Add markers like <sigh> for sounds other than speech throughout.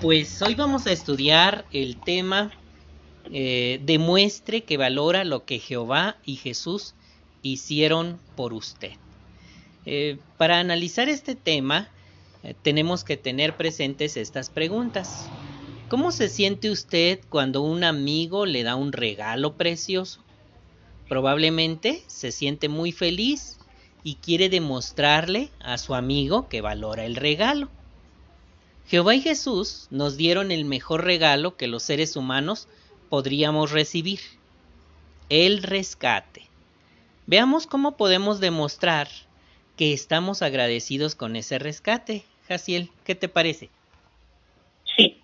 Pues hoy vamos a estudiar el tema eh, demuestre que valora lo que Jehová y Jesús hicieron por usted. Eh, para analizar este tema eh, tenemos que tener presentes estas preguntas. ¿Cómo se siente usted cuando un amigo le da un regalo precioso? Probablemente se siente muy feliz y quiere demostrarle a su amigo que valora el regalo. Jehová y Jesús nos dieron el mejor regalo que los seres humanos podríamos recibir, el rescate. Veamos cómo podemos demostrar que estamos agradecidos con ese rescate. Jaciel, ¿qué te parece? Sí.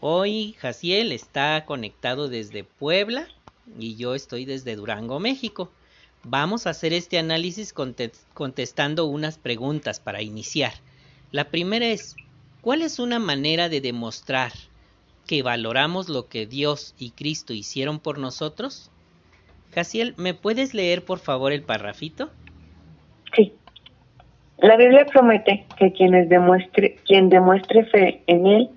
Hoy Jaciel está conectado desde Puebla y yo estoy desde Durango, México. Vamos a hacer este análisis contestando unas preguntas para iniciar. La primera es, ¿cuál es una manera de demostrar que valoramos lo que Dios y Cristo hicieron por nosotros? Jaciel, ¿me puedes leer por favor el parrafito? Sí. La Biblia promete que quienes demuestre, quien demuestre fe en Él,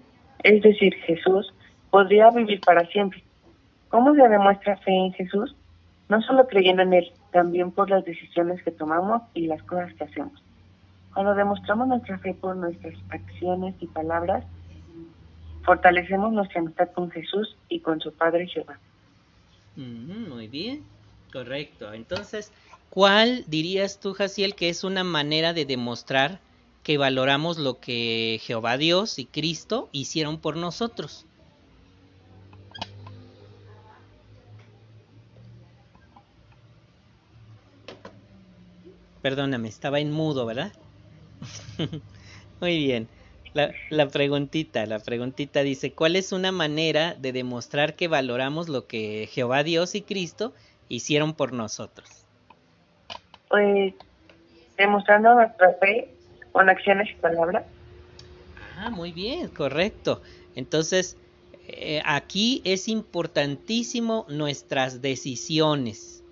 es decir, Jesús, podría vivir para siempre. ¿Cómo se demuestra fe en Jesús? No solo creyendo en Él, también por las decisiones que tomamos y las cosas que hacemos. Cuando demostramos nuestra fe por nuestras acciones y palabras, fortalecemos nuestra amistad con Jesús y con su Padre Jehová. muy bien, correcto. Entonces, ¿cuál dirías tú, Jaciel, que es una manera de demostrar que valoramos lo que Jehová Dios y Cristo hicieron por nosotros? Perdóname, estaba en mudo, ¿verdad? <laughs> Muy bien. La, la, preguntita, la preguntita dice, ¿cuál es una manera de demostrar que valoramos lo que Jehová Dios y Cristo hicieron por nosotros? Pues demostrando nuestra fe con acciones y palabras. Ah, muy bien, correcto. Entonces, eh, aquí es importantísimo nuestras decisiones,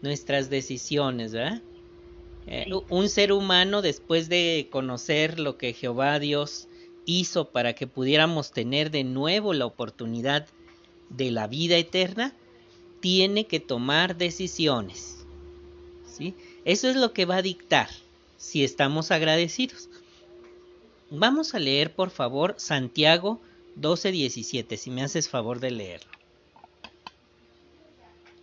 nuestras decisiones, ¿verdad? Eh, un ser humano, después de conocer lo que Jehová Dios hizo para que pudiéramos tener de nuevo la oportunidad de la vida eterna, tiene que tomar decisiones. ¿sí? Eso es lo que va a dictar si estamos agradecidos. Vamos a leer, por favor, Santiago 12:17, si me haces favor de leerlo.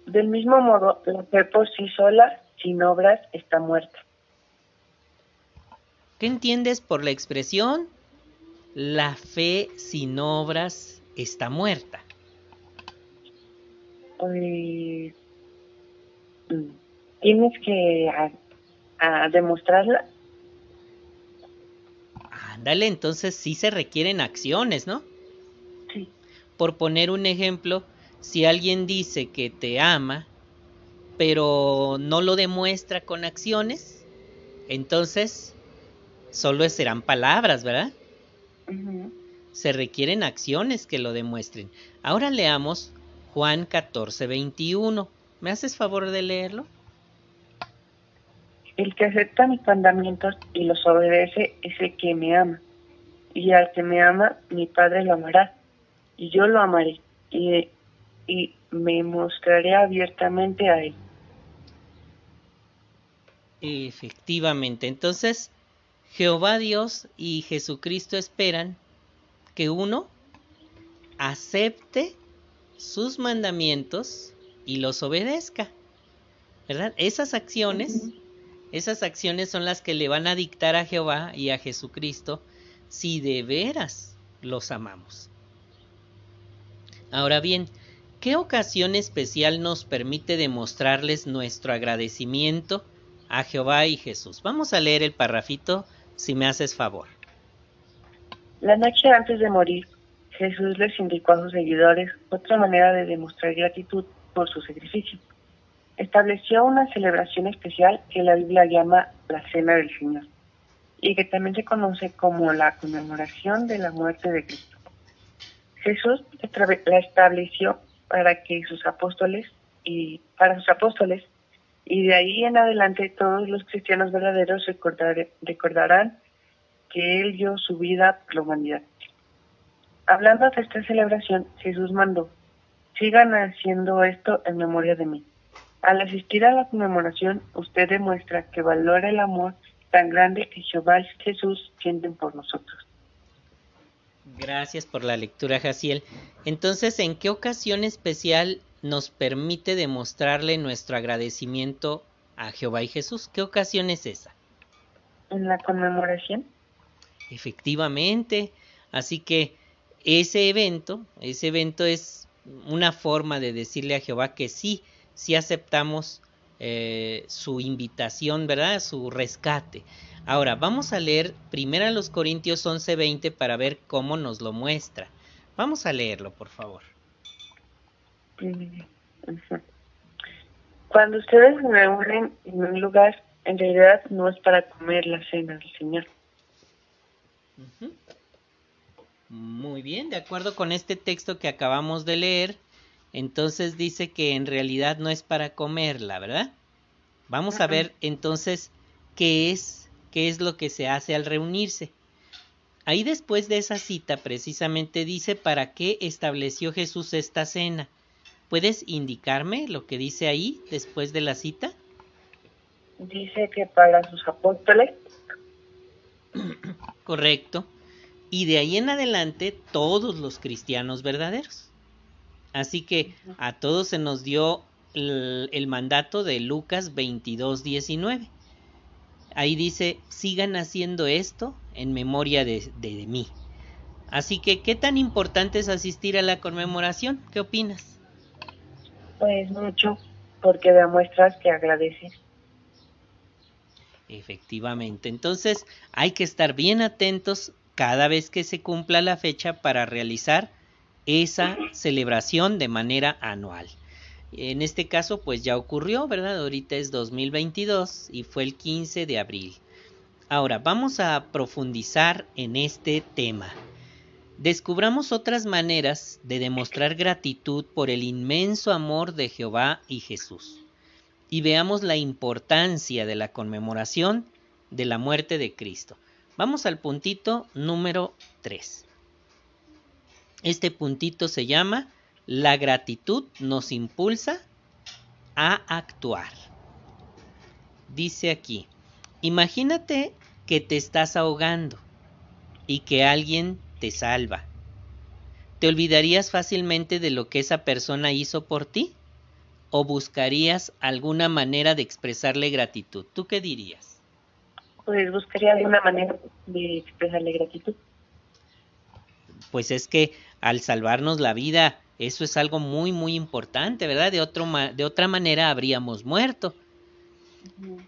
Del mismo modo, la fe por sí sola sin obras está muerta. ¿Qué entiendes por la expresión? La fe sin obras está muerta. Pues, tienes que a, demostrarla. Ándale, entonces sí se requieren acciones, ¿no? Sí. Por poner un ejemplo, si alguien dice que te ama, pero no lo demuestra con acciones, entonces solo serán palabras, ¿verdad? Se requieren acciones que lo demuestren. Ahora leamos Juan 14, 21. ¿Me haces favor de leerlo? El que acepta mis mandamientos y los obedece es el que me ama. Y al que me ama, mi Padre lo amará. Y yo lo amaré. Y, y me mostraré abiertamente a él. Efectivamente. Entonces, Jehová Dios y Jesucristo esperan que uno acepte sus mandamientos y los obedezca. ¿Verdad? Esas acciones, esas acciones son las que le van a dictar a Jehová y a Jesucristo si de veras los amamos. Ahora bien, ¿qué ocasión especial nos permite demostrarles nuestro agradecimiento a Jehová y Jesús. Vamos a leer el parrafito si me haces favor. La noche antes de morir, Jesús les indicó a sus seguidores otra manera de demostrar gratitud por su sacrificio. Estableció una celebración especial que la Biblia llama la Cena del Señor y que también se conoce como la conmemoración de la muerte de Cristo. Jesús la estableció para que sus apóstoles y para sus apóstoles y de ahí en adelante todos los cristianos verdaderos recordarán que Él dio su vida por la humanidad. Hablando de esta celebración, Jesús mandó, sigan haciendo esto en memoria de mí. Al asistir a la conmemoración, usted demuestra que valora el amor tan grande que Jehová y Jesús sienten por nosotros. Gracias por la lectura, Jaciel. Entonces, ¿en qué ocasión especial nos permite demostrarle nuestro agradecimiento a Jehová y Jesús? ¿Qué ocasión es esa? En la conmemoración. Efectivamente. Así que ese evento, ese evento es una forma de decirle a Jehová que sí, sí aceptamos eh, su invitación, ¿verdad? Su rescate. Ahora, vamos a leer primero a los Corintios 11:20 para ver cómo nos lo muestra. Vamos a leerlo, por favor. Cuando ustedes me reúnen en un lugar, en realidad no es para comer la cena del Señor. Muy bien, de acuerdo con este texto que acabamos de leer, entonces dice que en realidad no es para comerla, ¿verdad? Vamos a ver entonces qué es, qué es lo que se hace al reunirse. Ahí después de esa cita precisamente dice para qué estableció Jesús esta cena. ¿Puedes indicarme lo que dice ahí después de la cita? Dice que para sus apóstoles. <clears throat> Correcto y de ahí en adelante todos los cristianos verdaderos. Así que a todos se nos dio el, mandato de Lucas 22, 19. Ahí dice, sigan haciendo esto en memoria de, de, mí. Así que, ¿qué tan importante es asistir a la conmemoración? ¿Qué opinas? Pues mucho, porque demuestras que agradeces. Efectivamente, entonces hay que estar bien atentos cada vez que se cumpla la fecha para realizar esa celebración de manera anual. En este caso, pues ya ocurrió, ¿verdad? Ahorita es 2022 y fue el 15 de abril. Ahora, vamos a profundizar en este tema. Descubramos otras maneras de demostrar gratitud por el inmenso amor de Jehová y Jesús. Y veamos la importancia de la conmemoración de la muerte de Cristo. Vamos al puntito número 3. Este puntito se llama La gratitud nos impulsa a actuar. Dice aquí, imagínate que te estás ahogando y que alguien te salva. ¿Te olvidarías fácilmente de lo que esa persona hizo por ti? ¿O buscarías alguna manera de expresarle gratitud? ¿Tú qué dirías? pues buscaría alguna manera de expresarle gratitud. Pues es que al salvarnos la vida, eso es algo muy, muy importante, ¿verdad? De, otro, de otra manera habríamos muerto.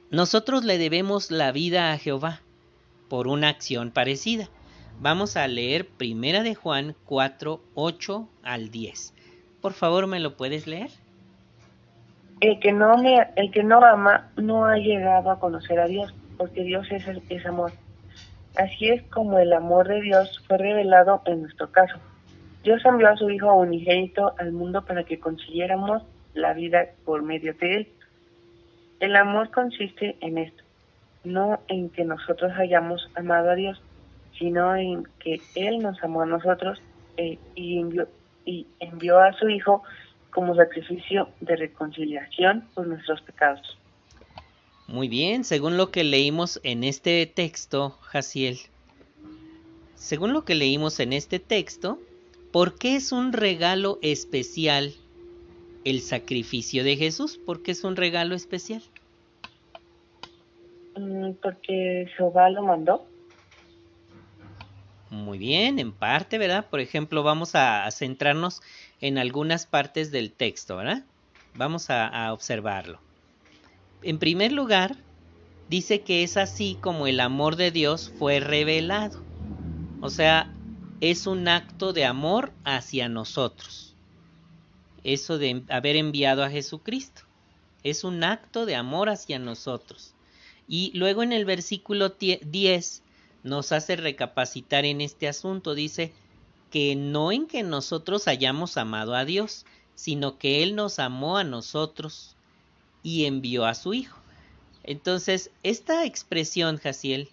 Nosotros le debemos la vida a Jehová por una acción parecida. Vamos a leer Primera de Juan 4, 8 al 10. Por favor, ¿me lo puedes leer? El que no me, el que no ama no ha llegado a conocer a Dios porque Dios es, es amor. Así es como el amor de Dios fue revelado en nuestro caso. Dios envió a su Hijo unigénito al mundo para que consiguiéramos la vida por medio de Él. El amor consiste en esto, no en que nosotros hayamos amado a Dios, sino en que Él nos amó a nosotros eh, y, envió, y envió a su Hijo como sacrificio de reconciliación por nuestros pecados. Muy bien, según lo que leímos en este texto, Jaciel. Según lo que leímos en este texto, ¿por qué es un regalo especial el sacrificio de Jesús? ¿Por qué es un regalo especial? Mm, porque Jehová lo mandó. Muy bien, en parte, ¿verdad? Por ejemplo, vamos a, centrarnos en algunas partes del texto, ¿verdad? Vamos a observarlo. En primer lugar, dice que es así como el amor de Dios fue revelado. O sea, es un acto de amor hacia nosotros. Eso de haber enviado a Jesucristo. Es un acto de amor hacia nosotros. Y luego en el versículo 10 nos hace recapacitar en este asunto. Dice que no en que nosotros hayamos amado a Dios, sino que Él nos amó a nosotros y envió a su hijo. Entonces, esta expresión, Jaciel,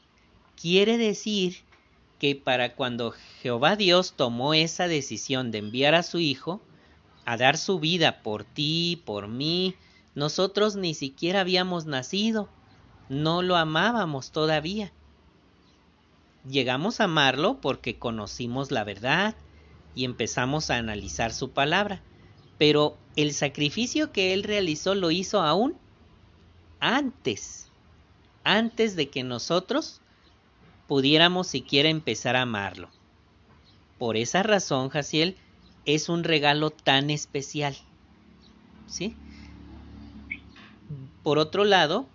quiere decir que para cuando Jehová Dios tomó esa decisión de enviar a su Hijo a dar su vida por ti, por mí, nosotros ni siquiera habíamos nacido, no lo amábamos todavía. Llegamos a amarlo porque conocimos la verdad y empezamos a analizar su palabra, pero el sacrificio que él realizó lo hizo aún antes, antes de que nosotros pudiéramos siquiera empezar a amarlo. Por esa razón, Jaciel, es un regalo tan especial. ¿Sí? Por otro lado,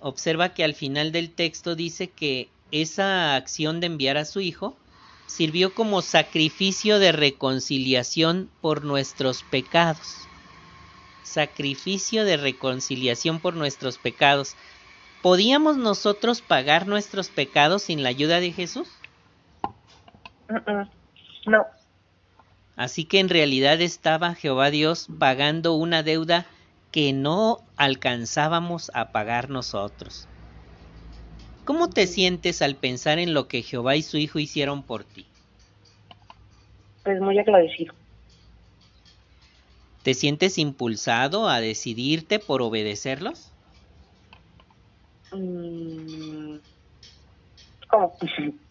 observa que al final del texto dice que esa acción de enviar a su hijo sirvió como sacrificio de reconciliación por nuestros pecados. Sacrificio de reconciliación por nuestros pecados. ¿Podíamos nosotros pagar nuestros pecados sin la ayuda de Jesús? No. Así que en realidad estaba Jehová Dios pagando una deuda que no alcanzábamos a pagar nosotros. ¿Cómo te sientes al pensar en lo que Jehová y su Hijo hicieron por ti? Pues muy agradecido. ¿Te sientes impulsado a decidirte por obedecerlos? Mm, ¿Cómo? <laughs>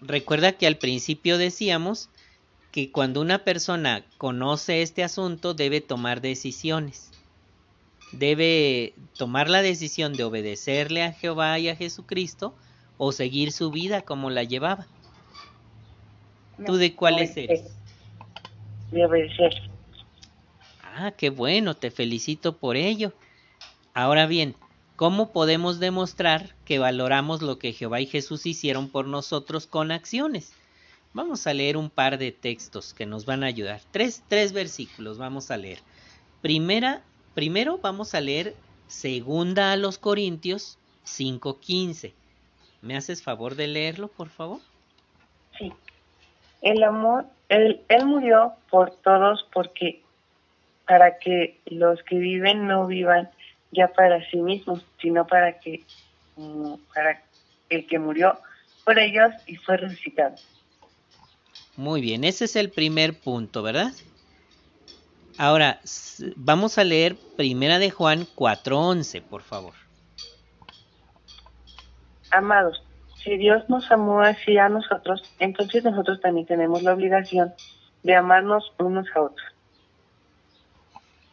Recuerda que al principio decíamos que cuando una persona conoce este asunto debe tomar decisiones. Debe tomar la decisión de obedecerle a Jehová y a Jesucristo o seguir su vida como la llevaba. ¿Tú de cuáles eres? De obedecer. Ah, qué bueno, te felicito por ello. Ahora bien, ¿cómo podemos demostrar que valoramos lo que Jehová y Jesús hicieron por nosotros con acciones? Vamos a leer un par de textos que nos van a ayudar. Tres, tres versículos vamos a leer. Primera, primero vamos a leer Segunda a los Corintios 5.15. ¿Me haces favor de leerlo, por favor? Sí. El amor, él, él murió por todos porque para que los que viven no vivan ya para sí mismos, sino para que mm, para el que murió por ellos y fue resucitado. Muy bien, ese es el primer punto, ¿verdad? Ahora, vamos a leer Primera de Juan 4:11, por favor. Amados, si Dios nos amó así a nosotros, entonces nosotros también tenemos la obligación de amarnos unos a otros.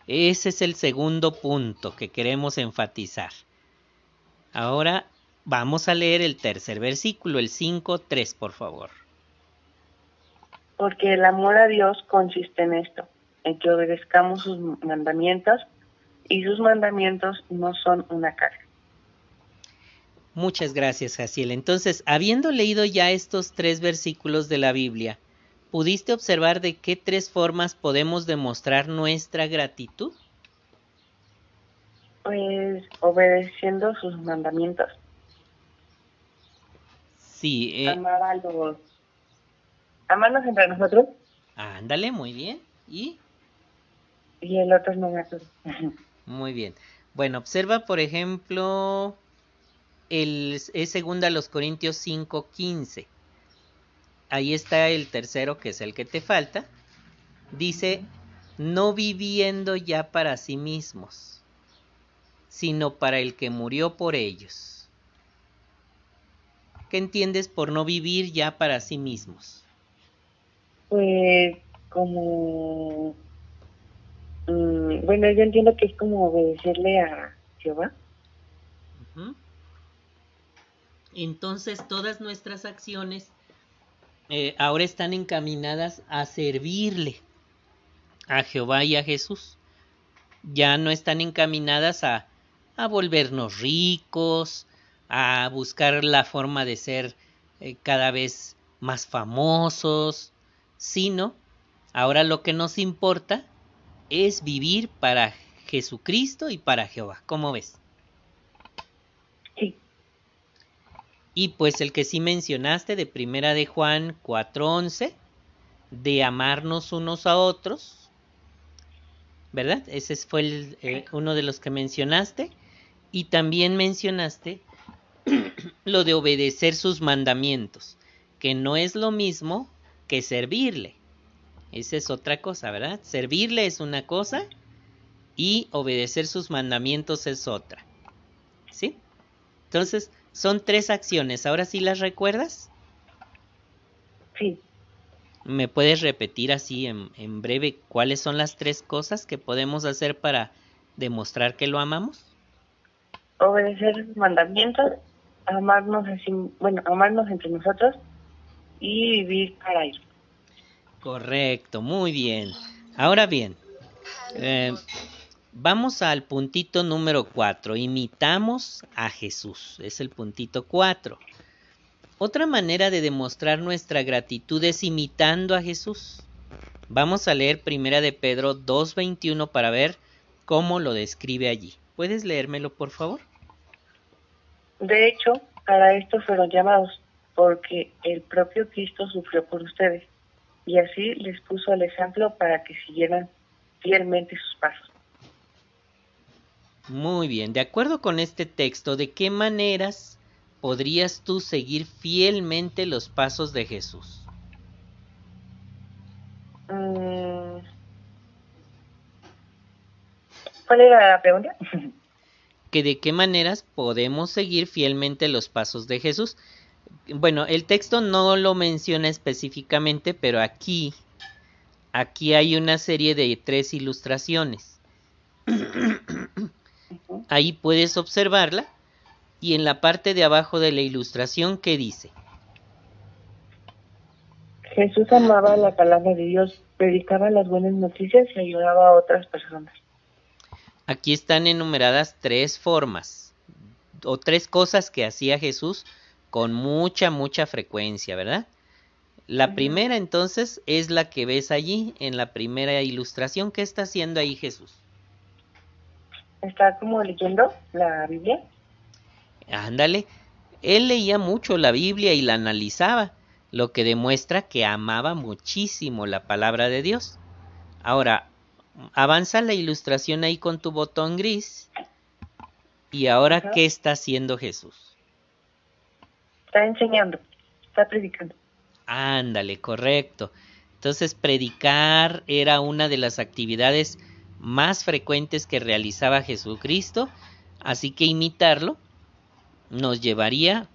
Ese es el segundo punto que queremos enfatizar. Ahora vamos a leer el tercer versículo, el 5.3, por favor porque el amor a Dios consiste en esto, en que obedezcamos sus mandamientos y sus mandamientos no son una carga. Muchas gracias, Jaciel. Entonces, habiendo leído ya estos tres versículos de la Biblia, ¿pudiste observar de qué tres formas podemos demostrar nuestra gratitud? Pues obedeciendo sus mandamientos. Sí. Eh, Amar a los amarnos entre nosotros. Ándale, muy bien. ¿Y? Y el otro es no me Muy bien. Bueno, observa, por ejemplo, el, es segunda los Corintios 5:15. Ahí está el tercero, que es el que te falta. Dice, no viviendo ya para sí mismos, sino para el que murió por ellos. ¿Qué entiendes por no vivir ya para sí mismos? Pues como, mm, bueno, yo entiendo que es como obedecerle a Jehová. Entonces todas nuestras acciones eh, ahora están encaminadas a servirle a Jehová y a Jesús. Ya no están encaminadas a, a volvernos ricos, a buscar la forma de ser eh, cada vez más famosos, sino ahora lo que nos importa es vivir para Jesucristo y para Jehová. ¿Cómo ves? Sí. Y pues el que sí mencionaste de Primera de Juan 4:11 de amarnos unos a otros, ¿verdad? Ese fue el, eh, uno de los que mencionaste y también mencionaste <clears throat> lo de obedecer sus mandamientos que no es lo mismo que servirle. Esa es otra cosa, ¿verdad? Servirle es una cosa y obedecer sus mandamientos es otra. ¿Sí? Entonces, son tres acciones. ¿Ahora sí las recuerdas? Sí. ¿Me puedes repetir así en, en breve cuáles son las tres cosas que podemos hacer para demostrar que lo amamos? Obedecer mandamientos, amarnos así, bueno, amarnos entre nosotros y vivir para él. Correcto, muy bien. Ahora bien, eh, vamos al puntito número 4. Imitamos a Jesús. Es el puntito 4. Otra manera de demostrar nuestra gratitud es imitando a Jesús. Vamos a leer Primera de Pedro 2.21 para ver cómo lo describe allí. ¿Puedes leérmelo, por favor? De hecho, para esto fueron llamados, porque el propio Cristo sufrió por ustedes, y así les puso el ejemplo para que siguieran fielmente sus pasos. Muy bien, de acuerdo con este texto, ¿de qué maneras podrías tú seguir fielmente los pasos de Jesús? Mm. ¿Cuál era la pregunta? <laughs> que de qué maneras podemos seguir fielmente los pasos de Jesús. Bueno, el texto no lo menciona específicamente, pero aquí, aquí hay una serie de tres ilustraciones. Ahí puedes observarla y en la parte de abajo de la ilustración, ¿qué dice? Jesús amaba la palabra de Dios, predicaba las buenas noticias y ayudaba a otras personas. Aquí están enumeradas tres formas o tres cosas que hacía Jesús con mucha, mucha frecuencia, ¿verdad? La primera entonces es la que ves allí en la primera ilustración. ¿Qué está haciendo ahí Jesús? Está como leyendo la Biblia. Ándale. Él leía mucho la Biblia y la analizaba, lo que demuestra que amaba muchísimo la palabra de Dios. Ahora, avanza la ilustración ahí con tu botón gris. ¿Y ahora qué está haciendo Jesús? Está enseñando, está predicando. Ándale, correcto. Entonces, predicar era una de las actividades más frecuentes que realizaba Jesucristo, así que imitarlo nos llevaría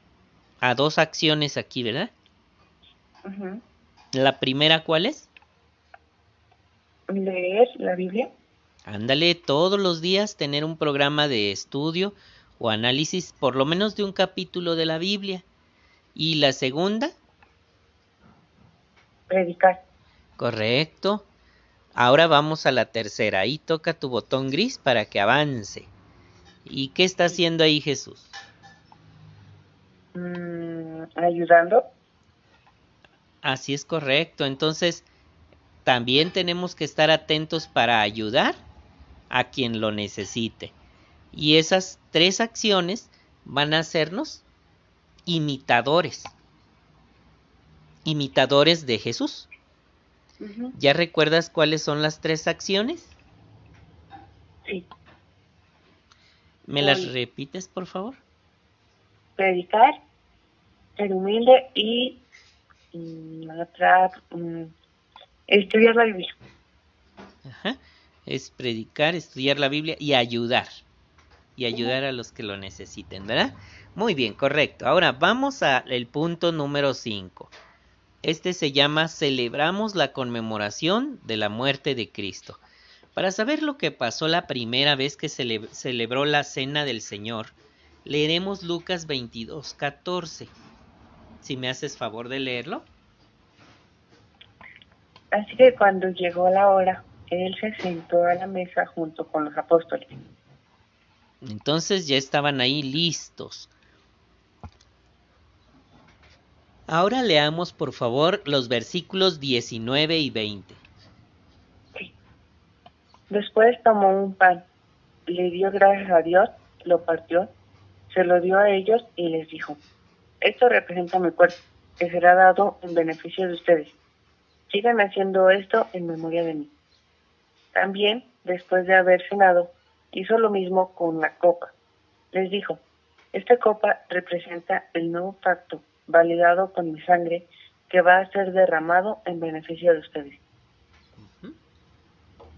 a dos acciones aquí, ¿verdad? La primera, ¿cuál es? leer la Biblia. Ándale, todos los días tener un programa de estudio o análisis, por lo menos de un capítulo de la Biblia. Y la segunda. Predicar. Correcto. Ahora vamos a la tercera. Ahí toca tu botón gris para que avance. ¿Y qué está haciendo ahí Jesús? Mm, ayudando. Así es correcto. Entonces, también tenemos que estar atentos para ayudar a quien lo necesite. Y esas tres acciones van a hacernos imitadores. Imitadores de Jesús. ¿Ya recuerdas cuáles son las tres acciones? Sí. ¿Me las repites, por favor? Predicar, ser humilde y, mm, otra, Estudiar la Biblia. Ajá. Es predicar, estudiar la Biblia y ayudar. Y ayudar a los que lo necesiten, ¿verdad? Muy bien, correcto. Ahora vamos al punto número 5. Este se llama Celebramos la conmemoración de la muerte de Cristo. Para saber lo que pasó la primera vez que se celebró la cena del Señor, leeremos Lucas 22, 14. Si me haces favor de leerlo. Así que cuando llegó la hora, él se sentó a la mesa junto con los apóstoles. Entonces ya estaban ahí listos. Ahora leamos por favor los versículos 19 y 20. Después tomó un pan, le dio gracias a Dios, lo partió, se lo dio a ellos y les dijo, esto representa mi cuerpo, que será dado en beneficio de ustedes. Sigan haciendo esto en memoria de mí. También, después de haber cenado, hizo lo mismo con la copa. Les dijo, esta copa representa el nuevo pacto validado con mi sangre que va a ser derramado en beneficio de ustedes.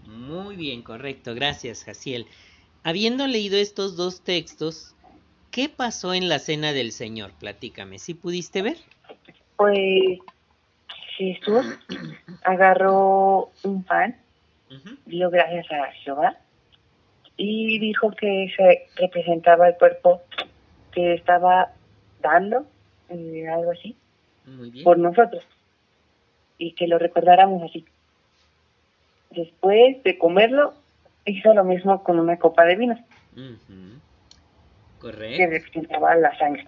Muy bien, correcto. Gracias, Jaciel. Habiendo leído estos dos textos, ¿qué pasó en la cena del Señor? Platícame, ¿sí pudiste ver? Pues Jesús agarró un pan, dio gracias a Jehová y dijo que se representaba el cuerpo que estaba dando, eh, algo así, por nosotros y que lo recordáramos así. Después de comerlo, hizo lo mismo con una copa de vino. Correcto. Que representaba la sangre.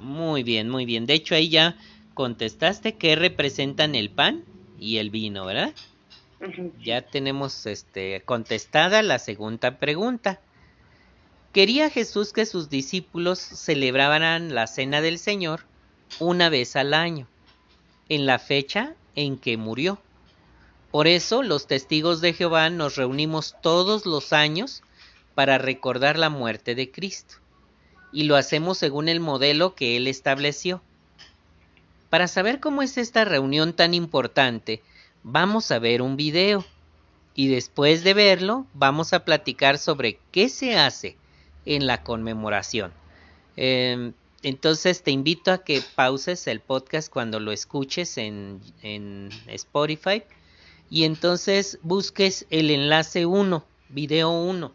Muy bien, muy bien. De hecho, ahí ya contestaste que representan el pan y el vino, ¿verdad? Ya tenemos este contestada la segunda pregunta. Quería Jesús que sus discípulos celebraran la cena del Señor una vez al año, en la fecha en que murió. Por eso los testigos de Jehová nos reunimos todos los años para recordar la muerte de Cristo, y lo hacemos según el modelo que Él estableció. Para saber cómo es esta reunión tan importante, vamos a ver un video, y después de verlo vamos a platicar sobre qué se hace en la conmemoración. Em, entonces te invito a que pauses el podcast cuando lo escuches en, en Spotify y entonces busques el enlace 1, video 1.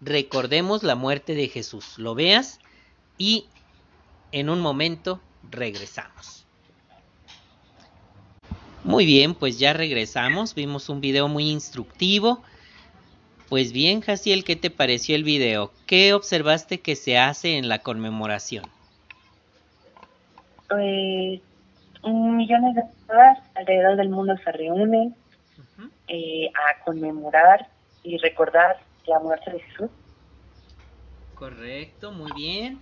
Recordemos la muerte de Jesús. Lo veas y en un momento regresamos. Muy bien, pues ya regresamos. Vimos un video muy instructivo. Pues bien, Jaciel, ¿qué te pareció el video? ¿Qué observaste que se hace en la conmemoración? Pues millones de personas alrededor del mundo se reúnen eh, a conmemorar y recordar la muerte de Jesús. Correcto, muy bien.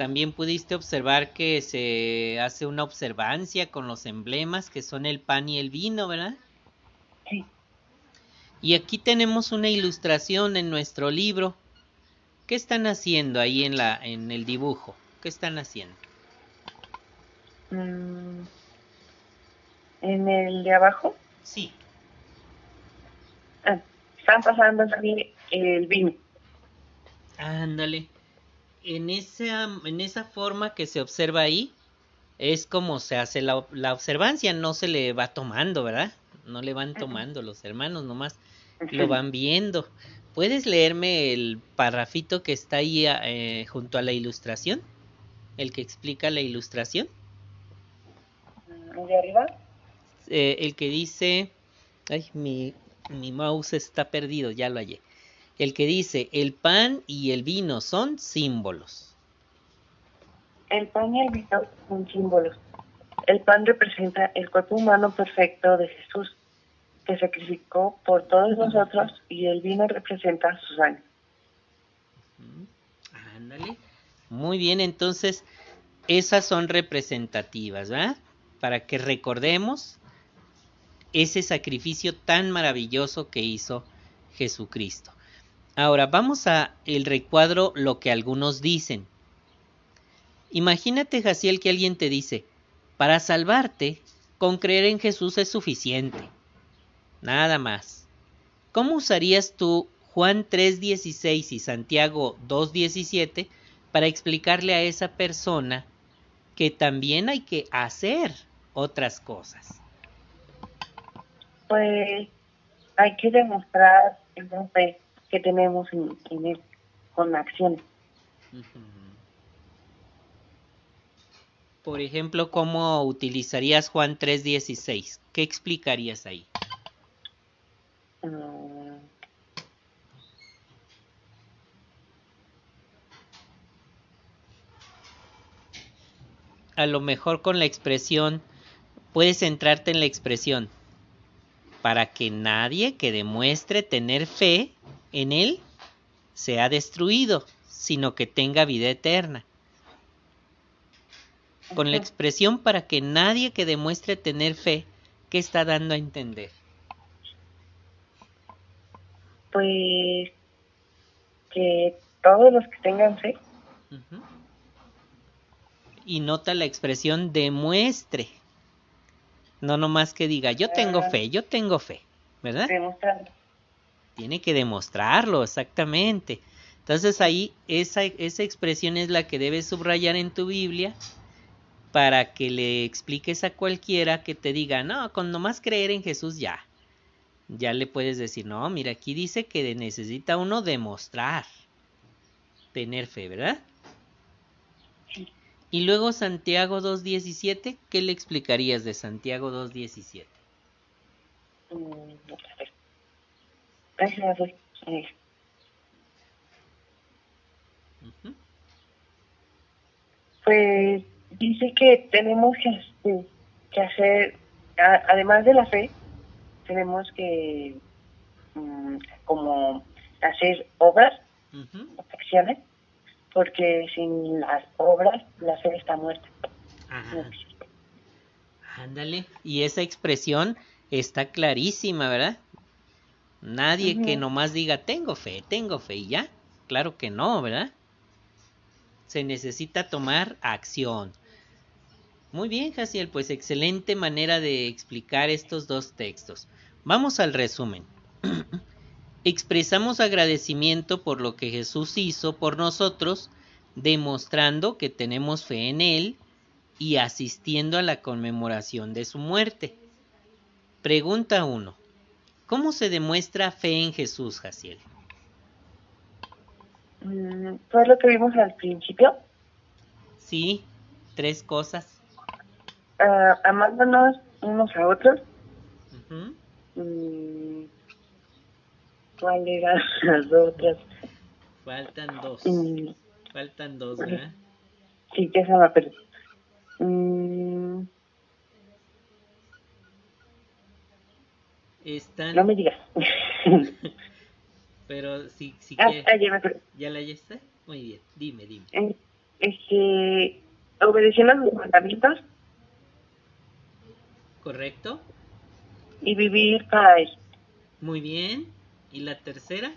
También pudiste observar que se hace una observancia con los emblemas que son el pan y el vino, ¿verdad? Sí. Y aquí tenemos una ilustración en nuestro libro. ¿Qué están haciendo ahí en la en el dibujo? ¿Qué están haciendo? Mm, en el de abajo. Sí. Ah, están pasando el vino. Ándale. En esa, en esa forma que se observa ahí, es como se hace la, la observancia, no se le va tomando, ¿verdad? No le van tomando los hermanos, nomás lo van viendo. ¿Puedes leerme el parrafito que está ahí eh, junto a la ilustración? El que explica la ilustración. ¿De arriba? Eh, el que dice, ay, mi, mi mouse está perdido, ya lo hallé. El que dice, el pan y el vino son símbolos. El pan y el vino son símbolos. El pan representa el cuerpo humano perfecto de Jesús, que sacrificó por todos nosotros, y el vino representa su sangre. Ándale. Muy bien, entonces, esas son representativas, ¿verdad? Para que recordemos ese sacrificio tan maravilloso que hizo Jesucristo. Ahora vamos a el recuadro lo que algunos dicen. Imagínate, Jaciel, que alguien te dice, para salvarte, con creer en Jesús es suficiente. Nada más. ¿Cómo usarías tú Juan 3.16 y Santiago 2.17 para explicarle a esa persona que también hay que hacer otras cosas? pues hay que demostrar el que tenemos en, él con acciones. Por ejemplo, ¿cómo utilizarías Juan 3.16? ¿Qué explicarías ahí? A lo mejor con la expresión, puedes centrarte en la expresión para que nadie que demuestre tener fe en él sea destruido, sino que tenga vida eterna. Con la expresión para que nadie que demuestre tener fe, ¿qué está dando a entender? Pues que todos los que tengan fe. Y nota la expresión demuestre. No nomás que diga, yo tengo Ah. fe, yo tengo fe, ¿verdad? Tiene que demostrarlo, exactamente. Entonces ahí esa, esa expresión es la que debes subrayar en tu Biblia para que le expliques a cualquiera que te diga, no, con nomás creer en Jesús ya. Ya le puedes decir, no, mira, aquí dice que necesita uno demostrar, tener fe, ¿verdad? Y luego Santiago 2.17, ¿qué le explicarías de Santiago 2.17? A. Pues dice que tenemos que, este, que hacer, a- además de la fe, tenemos que mm, como hacer obras, acciones, porque sin las obras la fe está muerta. No. Ándale. Y esa expresión está clarísima, ¿verdad? Nadie que nomás diga tengo fe, tengo fe y ya. Claro que no, ¿verdad? Se necesita tomar acción. Muy bien, Jaciel, pues excelente manera de explicar estos dos textos. Vamos al resumen. <clears throat> Expresamos agradecimiento por lo que Jesús hizo por nosotros, demostrando que tenemos fe en Él y asistiendo a la conmemoración de su muerte. Pregunta 1. ¿Cómo se demuestra fe en Jesús, Jaciel? Fue lo que vimos al principio, Sí, tres cosas. ah, amándonos unos a otros. Mm, ¿Cuál eran <laughs> las otras? Faltan dos. Mm, Faltan dos, ¿verdad? sí, que esa me perdí. Mm, Están, no me digas. <laughs> pero si, si ah, quieres- ah, ya me. ¿Ya la hallaste? Muy bien, dime, dime. Eh, Este, obedeciendo los mandamientos ¿Correcto? y vivir para él. Muy bien. ¿Y la tercera?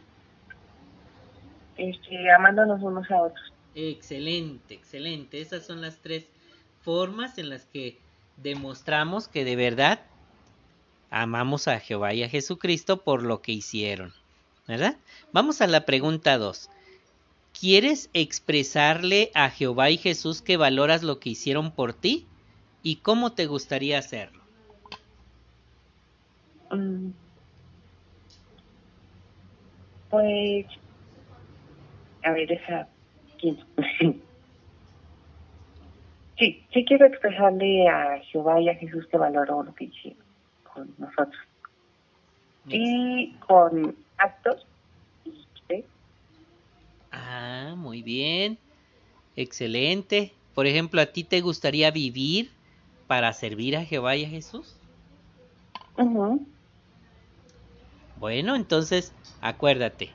Este, amándonos unos a otros. Excelente, excelente. Esas son las tres formas en las que demostramos que de verdad amamos a Jehová y a Jesucristo por lo que hicieron. ¿Verdad? Vamos a la pregunta 2. ¿Quieres expresarle a Jehová y Jesús que valoras lo que hicieron por ti? ¿Y cómo te gustaría hacerlo? Mm. Pues, a ver, pienso. <laughs> Sí, sí quiero expresarle a Jehová y a Jesús que valoró lo que hicieron con nosotros. Y con actos. Ah, muy bien. Excelente. Por ejemplo, ¿a ti te gustaría vivir para servir a Jehová y a Jesús? Bueno, entonces, acuérdate,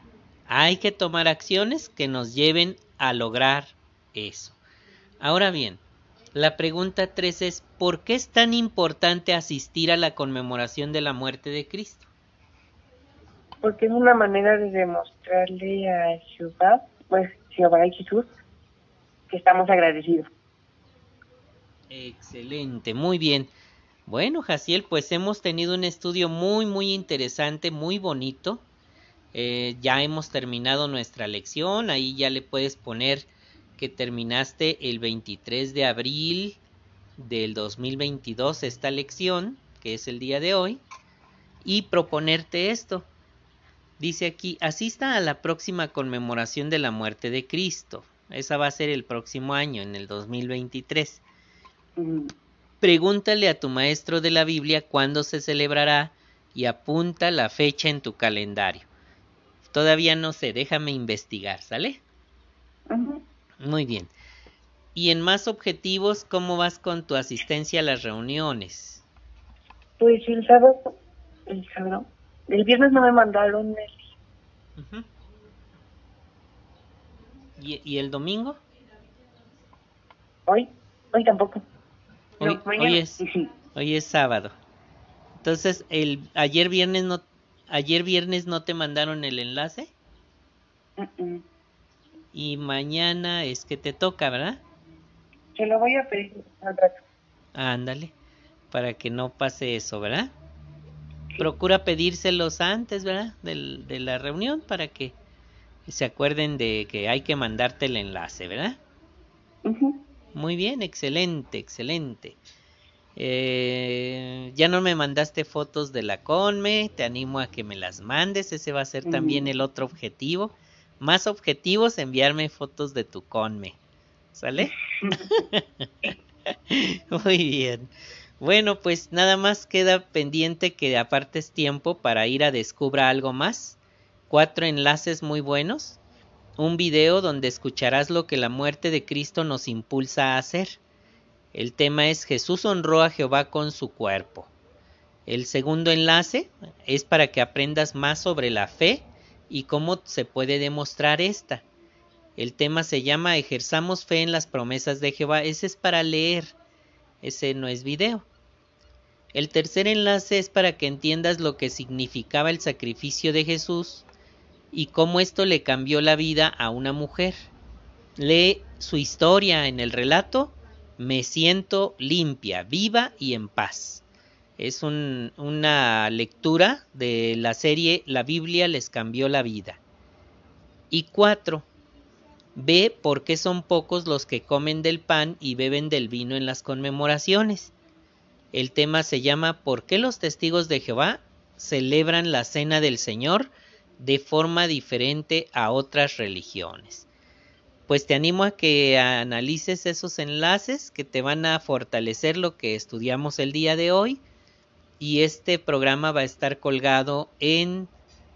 hay que tomar acciones que nos lleven a lograr eso. Ahora bien, la pregunta 3 es, ¿por qué es tan importante asistir a la conmemoración de la muerte de Cristo? Porque es una manera de demostrarle a Jehová, pues Jehová y Jesús, que estamos agradecidos. Excelente, muy bien. Bueno, Jaciel, pues hemos tenido un estudio muy, muy interesante, muy bonito. Eh, ya hemos terminado nuestra lección, ahí ya le puedes poner que terminaste el 23 de abril del 2022 esta lección, que es el día de hoy, y proponerte esto. Dice aquí, asista a la próxima conmemoración de la muerte de Cristo. Esa va a ser el próximo año, en el 2023. Mm, Pregúntale a tu maestro de la Biblia cuándo se celebrará y apunta la fecha en tu calendario. Todavía no sé, déjame investigar, ¿sale? ujú. Muy bien. Y en más objetivos, ¿cómo vas con tu asistencia a las reuniones? Pues el sábado, el sábado, el viernes no me mandaron el. ¿Y, y el domingo? hoy, hoy tampoco. No, Hoy, mañana. hoy es, hoy es sábado. Entonces, el ayer viernes no ayer viernes no te mandaron el enlace mm. Y mañana es que te toca, ¿verdad? Se lo voy a pedir al rato. Ándale. para que no pase eso, ¿verdad? Procura pedírselos antes, ¿verdad? de la reunión para que se acuerden de que hay que mandarte el enlace, ¿verdad? Muy bien, excelente, excelente. Eh, ya no me mandaste fotos de la Conme, te animo a que me las mandes, ese va a ser también el otro objetivo. Más objetivos, enviarme fotos de tu Conme. ¿Sale? <laughs> Muy bien. Bueno, pues nada más queda pendiente que apartes tiempo para ir a Descubra algo más. Cuatro enlaces muy buenos. Un video donde escucharás lo que la muerte de Cristo nos impulsa a hacer el tema es Jesús honró a Jehová con su cuerpo. El segundo enlace es para que aprendas más sobre la fe y cómo se puede demostrar esta. El tema se llama Ejerzamos fe en las promesas de Jehová. Ese es para leer. Ese no es video. El tercer enlace es para que entiendas lo que significaba el sacrificio de Jesús y cómo esto le cambió la vida a una mujer. Lee su historia en el relato me siento limpia, viva y en paz. Es una lectura de la serie La Biblia les cambió la vida. Y cuatro, ve por qué son pocos los que comen del pan y beben del vino en las conmemoraciones. El tema se llama ¿Por qué los testigos de Jehová celebran la cena del Señor de forma diferente a otras religiones? pues te animo a que analices esos enlaces que te van a fortalecer lo que estudiamos el día de hoy. Y este programa va a estar colgado en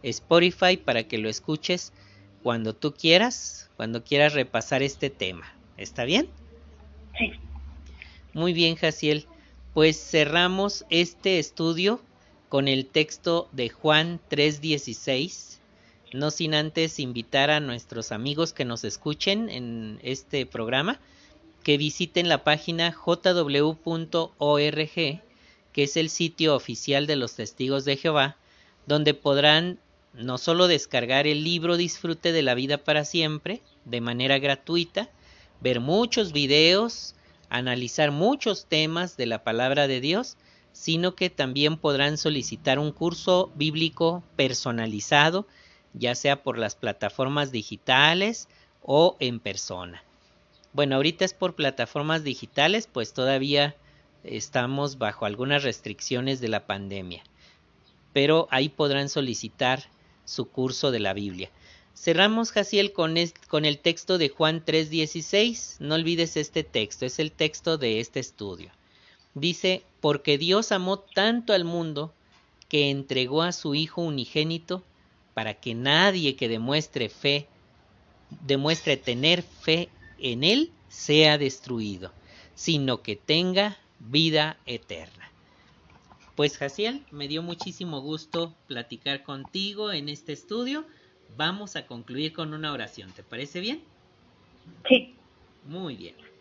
Spotify para que lo escuches cuando tú quieras, cuando quieras repasar este tema. ¿Está bien? Sí. Muy bien, Jaciel. Pues cerramos este estudio con el texto de Juan 3:16 no sin antes invitar a nuestros amigos que nos escuchen en este programa que visiten la página jw.org, que es el sitio oficial de los testigos de Jehová, donde podrán no solo descargar el libro Disfrute de la vida para siempre de manera gratuita, ver muchos videos, analizar muchos temas de la palabra de Dios, sino que también podrán solicitar un curso bíblico personalizado ya sea por las plataformas digitales o en persona. Bueno, ahorita es por plataformas digitales, pues todavía estamos bajo algunas restricciones de la pandemia, pero ahí podrán solicitar su curso de la Biblia. Cerramos, Jaciel, con, con el texto de Juan 3:16. No olvides este texto, es el texto de este estudio. Dice, porque Dios amó tanto al mundo que entregó a su Hijo unigénito para que nadie que demuestre fe, demuestre tener fe en Él, sea destruido, sino que tenga vida eterna. Pues Jaciel, me dio muchísimo gusto platicar contigo en este estudio. Vamos a concluir con una oración, ¿te parece bien? Sí. Muy bien.